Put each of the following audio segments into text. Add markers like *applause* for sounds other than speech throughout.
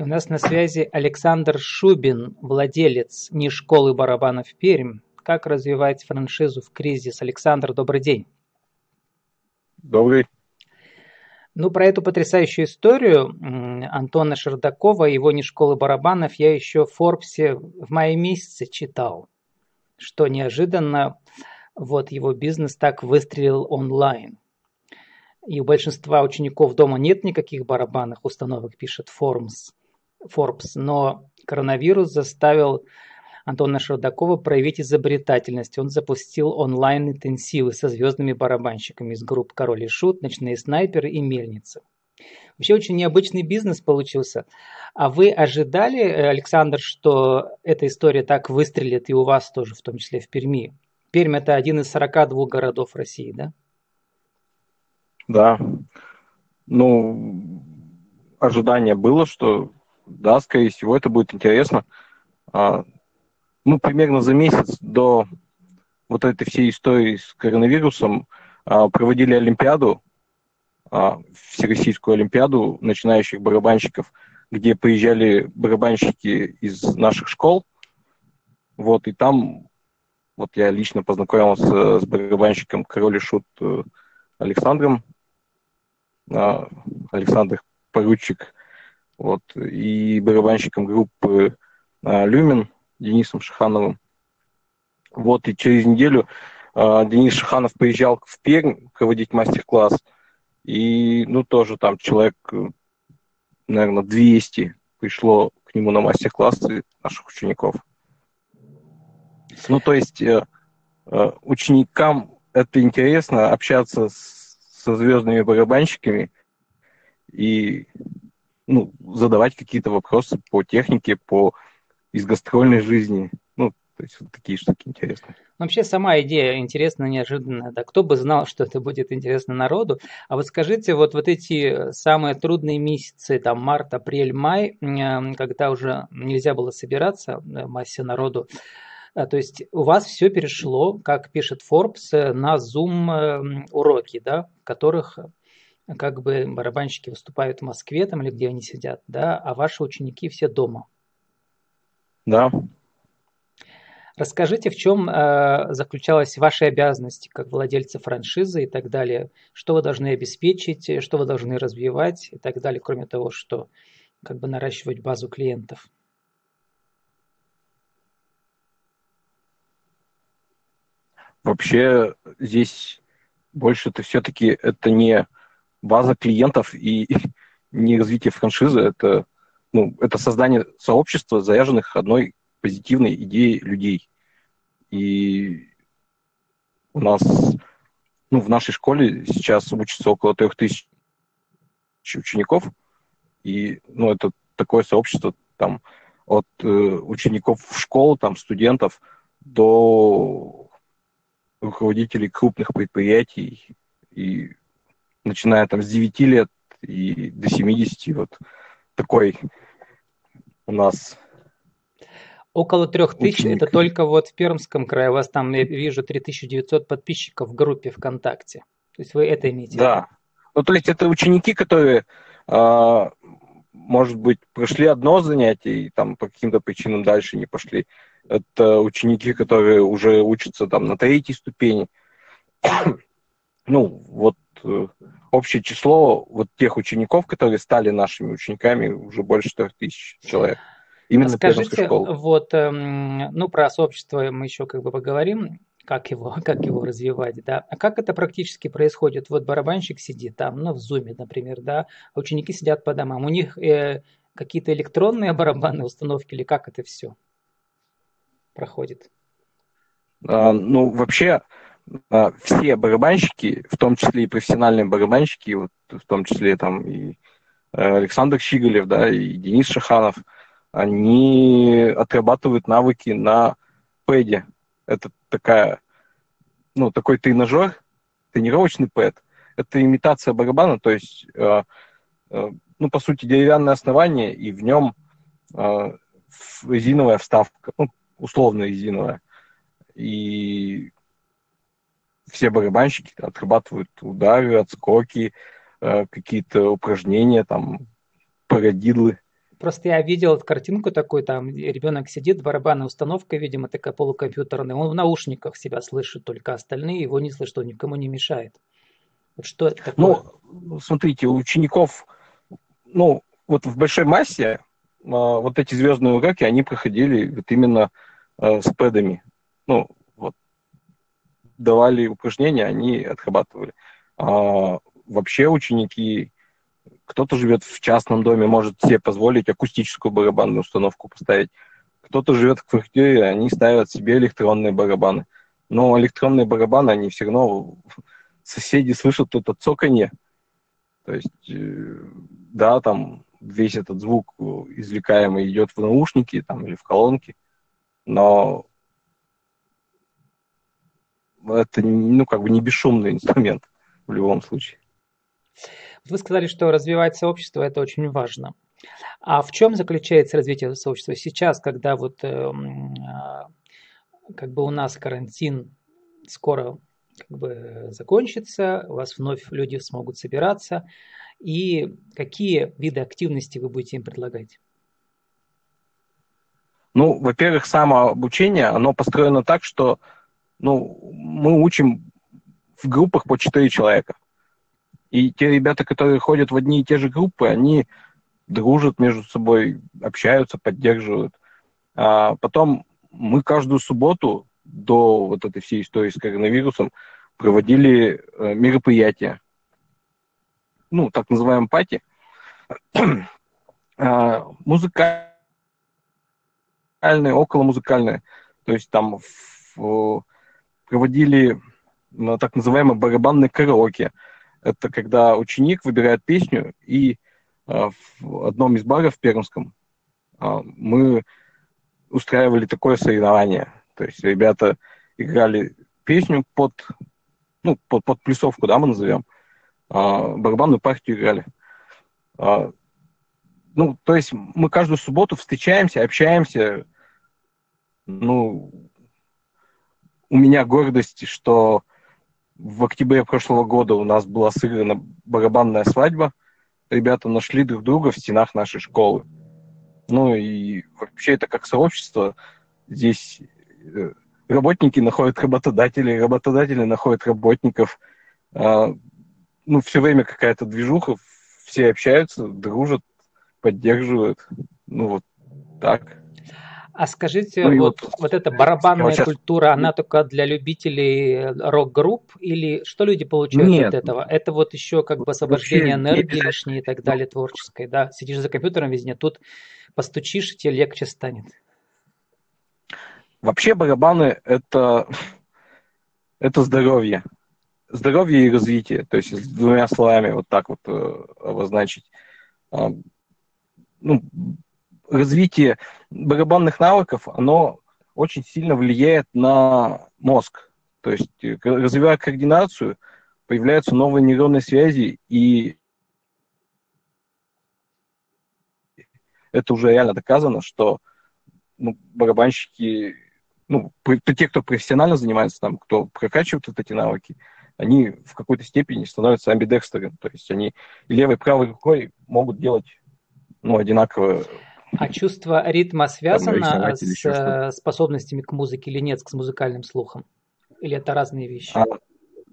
У нас на связи Александр Шубин, владелец не школы барабанов Пермь. Как развивать франшизу в кризис? Александр, добрый день. Добрый. Ну, про эту потрясающую историю Антона Шердакова и его не школы барабанов я еще в Форбсе в мае месяце читал, что неожиданно вот его бизнес так выстрелил онлайн. И у большинства учеников дома нет никаких барабанных установок, пишет Forbes. Forbes. Но коронавирус заставил Антона Шардакова проявить изобретательность. Он запустил онлайн-интенсивы со звездными барабанщиками из групп «Король и Шут», «Ночные снайперы» и «Мельница». Вообще очень необычный бизнес получился. А вы ожидали, э, Александр, что эта история так выстрелит и у вас тоже, в том числе в Перми? Пермь – это один из 42 городов России, да? Да. Ну, ожидание было, что да, скорее всего, это будет интересно. А, мы примерно за месяц до вот этой всей истории с коронавирусом а, проводили Олимпиаду, а, Всероссийскую Олимпиаду начинающих барабанщиков, где приезжали барабанщики из наших школ. Вот, и там вот я лично познакомился с барабанщиком Король и Шут э, Александром. Александр Поручик вот, и барабанщиком группы а, Люмен Денисом Шахановым. Вот, и через неделю а, Денис Шаханов приезжал в Пермь проводить мастер-класс, и, ну, тоже там человек, наверное, 200 пришло к нему на мастер-классы наших учеников. Ну, то есть э, э, ученикам это интересно общаться с, со звездными барабанщиками, и ну, задавать какие-то вопросы по технике, по из гастрольной жизни. Ну, то есть вот такие штуки интересные. Вообще сама идея интересная, неожиданная. Да, кто бы знал, что это будет интересно народу. А вот скажите, вот, вот эти самые трудные месяцы, там март, апрель, май, когда уже нельзя было собираться э, массе народу, э, то есть у вас все перешло, как пишет Forbes, э, на Zoom уроки, да, в которых как бы барабанщики выступают в Москве там или где они сидят, да, а ваши ученики все дома. Да. Расскажите, в чем э, заключалась ваша обязанность как владельца франшизы и так далее? Что вы должны обеспечить, что вы должны развивать и так далее, кроме того, что как бы наращивать базу клиентов? Вообще здесь больше-то все-таки это не база клиентов и не развитие франшизы, это, ну, это создание сообщества, заряженных одной позитивной идеей людей. И у нас, ну, в нашей школе сейчас учатся около трех тысяч учеников, и, ну, это такое сообщество, там, от э, учеников в школу, там, студентов, до руководителей крупных предприятий и начиная там с 9 лет и до 70, вот такой у нас Около трех тысяч, это только вот в Пермском крае, у вас там, я вижу, 3900 подписчиков в группе ВКонтакте. То есть вы это имеете? Да. Ну, то есть это ученики, которые, э, может быть, прошли одно занятие и там по каким-то причинам дальше не пошли. Это ученики, которые уже учатся там на третьей ступени. *coughs* ну, вот общее число вот тех учеников, которые стали нашими учениками, уже больше трех тысяч человек. Именно Скажите, вот, эм, ну, про сообщество мы еще как бы поговорим, как его, *laughs* как его развивать, да. А как это практически происходит? Вот барабанщик сидит там, ну, в зуме, например, да, а ученики сидят по домам. У них э, какие-то электронные *laughs* барабанные установки или как это все проходит? А, ну, вообще, а, все барабанщики, в том числе и профессиональные барабанщики, вот в том числе там и э, Александр Щиголев, да, и Денис Шаханов, они отрабатывают навыки на пэде. Это такая, ну, такой тренажер, тренировочный пэд. Это имитация барабана, то есть, э, э, ну, по сути, деревянное основание, и в нем э, резиновая вставка, ну, условно резиновая. И все барабанщики отрабатывают удары, отскоки, э, какие-то упражнения, там, парадидлы Просто я видел картинку такую, там ребенок сидит, барабанная установка, видимо, такая полукомпьютерная, он в наушниках себя слышит, только остальные его не слышат, он никому не мешает. Вот что это такое? Ну, смотрите, у учеников, ну, вот в большой массе а, вот эти звездные уроки, они проходили вот именно а, с пэдами. Ну, давали упражнения, они отрабатывали. А вообще ученики, кто-то живет в частном доме, может себе позволить акустическую барабанную установку поставить. Кто-то живет в квартире, они ставят себе электронные барабаны. Но электронные барабаны, они все равно соседи слышат это цоканье. То есть, э, да, там весь этот звук извлекаемый идет в наушники там, или в колонки, но это, ну, как бы не бесшумный инструмент в любом случае. Вы сказали, что развивать сообщество – это очень важно. А в чем заключается развитие сообщества сейчас, когда вот э, как бы у нас карантин скоро как бы закончится, у вас вновь люди смогут собираться, и какие виды активности вы будете им предлагать? Ну, во-первых, самообучение, оно построено так, что ну, мы учим в группах по 4 человека. И те ребята, которые ходят в одни и те же группы, они дружат между собой, общаются, поддерживают. А потом мы каждую субботу до вот этой всей истории с коронавирусом проводили э, мероприятия. Ну, так называемые пати. а, музыкальные, около музыкальные. То есть там в, проводили ну, так называемое барабанное караоке. Это когда ученик выбирает песню, и э, в одном из баров в Пермском э, мы устраивали такое соревнование. То есть ребята играли песню под, ну, под, под плюсовку, да, мы назовем. А, барабанную партию играли. А, ну, то есть мы каждую субботу встречаемся, общаемся. Ну, у меня гордость, что в октябре прошлого года у нас была сыграна барабанная свадьба. Ребята нашли друг друга в стенах нашей школы. Ну и вообще это как сообщество. Здесь Э, работники находят работодателей, работодатели находят работников. А, ну, все время какая-то движуха, все общаются, дружат, поддерживают. Ну, вот так. А скажите, ну, вот, вот, вот эта барабанная сейчас... культура, она только для любителей рок-групп или что люди получают Нет. от этого? Это вот еще как бы освобождение энергии лишней и так далее, творческой, да? Сидишь за компьютером везде, тут постучишь, и тебе легче станет. Вообще барабаны это, это здоровье. Здоровье и развитие. То есть с двумя словами вот так вот э, обозначить. Ну, развитие барабанных навыков, оно очень сильно влияет на мозг. То есть, э, развивая координацию, появляются новые нейронные связи, и это уже реально доказано, что ну, барабанщики ну, те, кто профессионально занимается, там, кто прокачивает вот эти навыки, они в какой-то степени становятся амбидекстерами, то есть они левой и правой рукой могут делать ну, одинаково. А чувство ритма связано с э, способностями к музыке или нет, с музыкальным слухом? Или это разные вещи? А,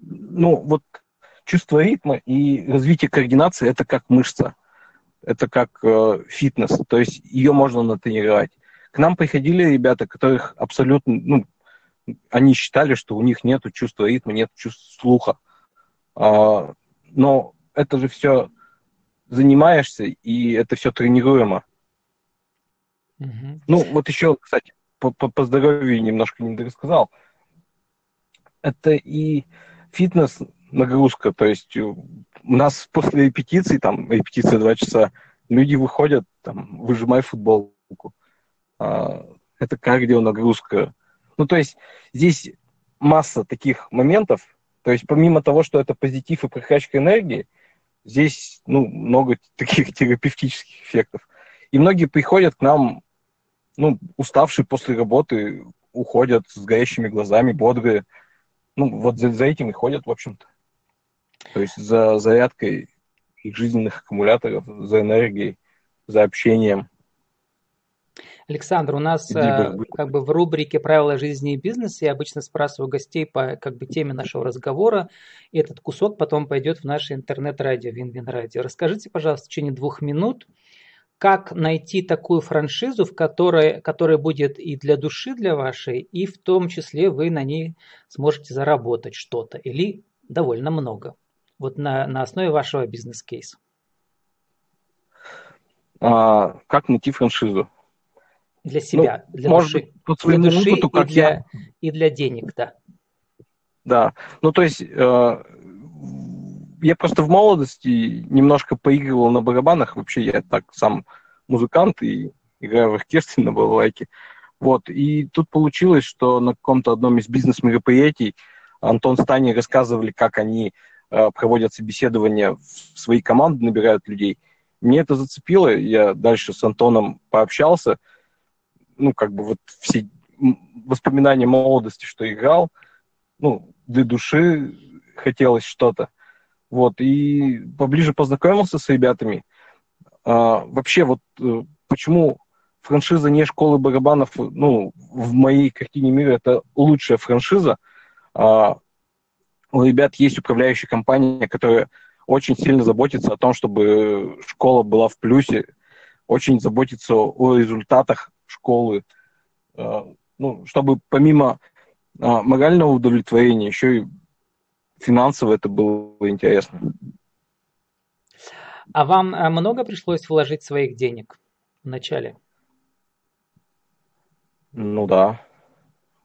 ну, вот чувство ритма и развитие координации – это как мышца, это как э, фитнес, то есть ее можно натренировать. К нам приходили ребята, которых абсолютно, ну, они считали, что у них нет чувства ритма, нет чувства слуха. А, но это же все занимаешься, и это все тренируемо. Ну, вот еще, кстати, по, по, по здоровью немножко не рассказал. Это и фитнес нагрузка, то есть у нас после репетиции, там, репетиция два часа, люди выходят, там, выжимай футболку, а, это кардио нагрузка. Ну, то есть здесь масса таких моментов. То есть помимо того, что это позитив и прокачка энергии, здесь ну, много *laughs* таких терапевтических эффектов. И многие приходят к нам, ну, уставшие после работы, уходят с горящими глазами, бодрые. Ну, вот за, за этим и ходят, в общем-то. То есть за зарядкой их жизненных аккумуляторов, за энергией, за общением – Александр, у нас э, как бы в рубрике «Правила жизни и бизнеса» я обычно спрашиваю гостей по как бы теме нашего разговора. И этот кусок потом пойдет в наше интернет-радио, Вин-Вин Радио. Расскажите, пожалуйста, в течение двух минут, как найти такую франшизу, в которой, которая будет и для души для вашей, и в том числе вы на ней сможете заработать что-то или довольно много. Вот на, на основе вашего бизнес-кейса. А, как найти франшизу? Для себя, ну, для может души, по своему для души опыту, как и, для, я... и для денег, да. Да, ну то есть э, я просто в молодости немножко поигрывал на барабанах, вообще я так сам музыкант и играю в оркестре на балалайке. Вот, и тут получилось, что на каком-то одном из бизнес-мероприятий Антон Стани рассказывали, как они э, проводят собеседования в свои команды, набирают людей. Мне это зацепило, я дальше с Антоном пообщался, ну, как бы вот все воспоминания молодости, что играл, ну, для души хотелось что-то. Вот, и поближе познакомился с ребятами. А, вообще, вот э, почему франшиза не школы барабанов, ну, в моей картине мира это лучшая франшиза. А, у ребят есть управляющая компания, которая очень сильно заботится о том, чтобы школа была в плюсе, очень заботится о результатах школы, э, ну, чтобы помимо э, морального удовлетворения еще и финансово это было интересно. А вам э, много пришлось вложить своих денег в начале? Ну да.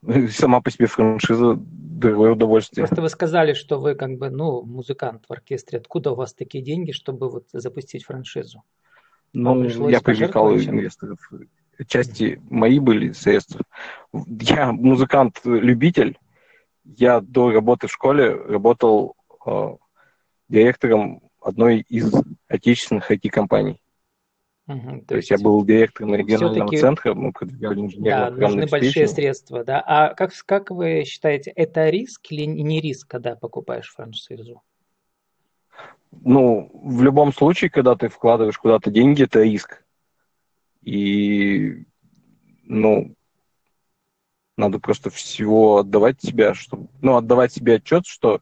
*laughs* Сама по себе франшиза дорогое удовольствие. Просто вы сказали, что вы как бы, ну, музыкант в оркестре. Откуда у вас такие деньги, чтобы вот запустить франшизу? Ну, я привлекал инвесторов части мои были средства. Я музыкант-любитель. Я до работы в школе работал э, директором одной из отечественных IT-компаний. Угу, то, то есть, есть я был директором регионального центра, мы продвигали инженерные Да, нужны большие средства, да. А как, как вы считаете, это риск или не риск, когда покупаешь франшизу? Ну, в любом случае, когда ты вкладываешь куда-то деньги, это риск. И, ну, надо просто всего отдавать себя, чтобы, ну, отдавать себе отчет, что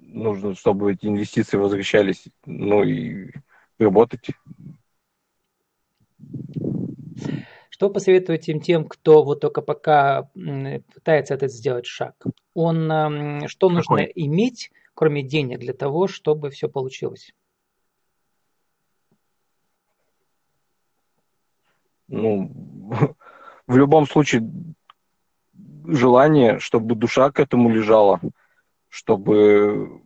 нужно, чтобы эти инвестиции возвращались, ну, и работать. Что посоветуете им тем, кто вот только пока пытается этот сделать шаг? Он, что Какой? нужно иметь, кроме денег, для того, чтобы все получилось? ну, *laughs* в любом случае желание, чтобы душа к этому лежала, чтобы,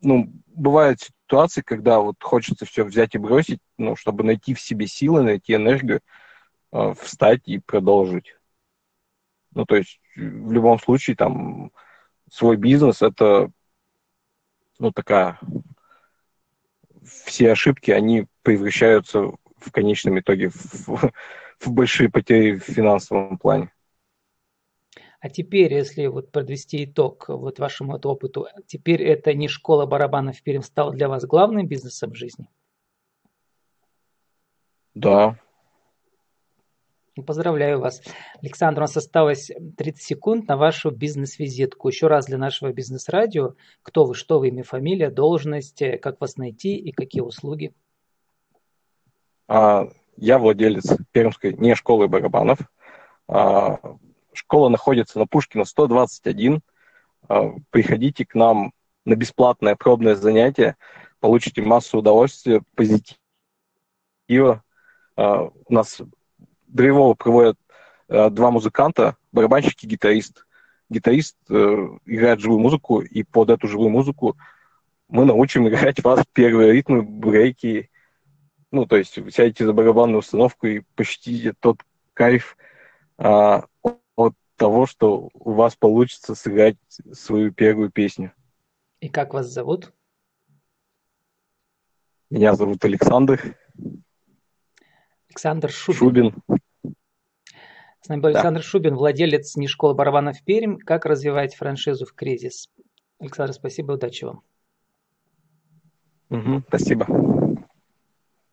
ну, бывают ситуации, когда вот хочется все взять и бросить, ну, чтобы найти в себе силы, найти энергию, э, встать и продолжить. Ну, то есть в любом случае там свой бизнес это, ну, такая, все ошибки, они превращаются в конечном итоге в, в большие потери в финансовом плане. А теперь, если вот подвести итог вот вашему вот опыту, теперь это не школа барабанов Пермь стала для вас главным бизнесом в жизни? Да. Поздравляю вас. Александр, у нас осталось 30 секунд на вашу бизнес-визитку. Еще раз для нашего бизнес-радио. Кто вы, что вы, имя, фамилия, должность, как вас найти и какие услуги? А, я владелец Пермской не школы барабанов. А, школа находится на Пушкина 121. А, приходите к нам на бесплатное пробное занятие, получите массу удовольствия, позитива. У нас Древово проводят два музыканта, барабанщик и гитарист. Гитарист э, играет живую музыку, и под эту живую музыку мы научим играть вас первые ритмы, брейки, ну, то есть сядете за барабанную установку и почтите тот кайф а, от того, что у вас получится сыграть свою первую песню. И как вас зовут? Меня зовут Александр. Александр Шубин. Шубин. С нами был да. Александр Шубин, владелец не школы барабанов Пермь. Как развивать франшизу в кризис? Александр, спасибо, удачи вам. Угу, спасибо.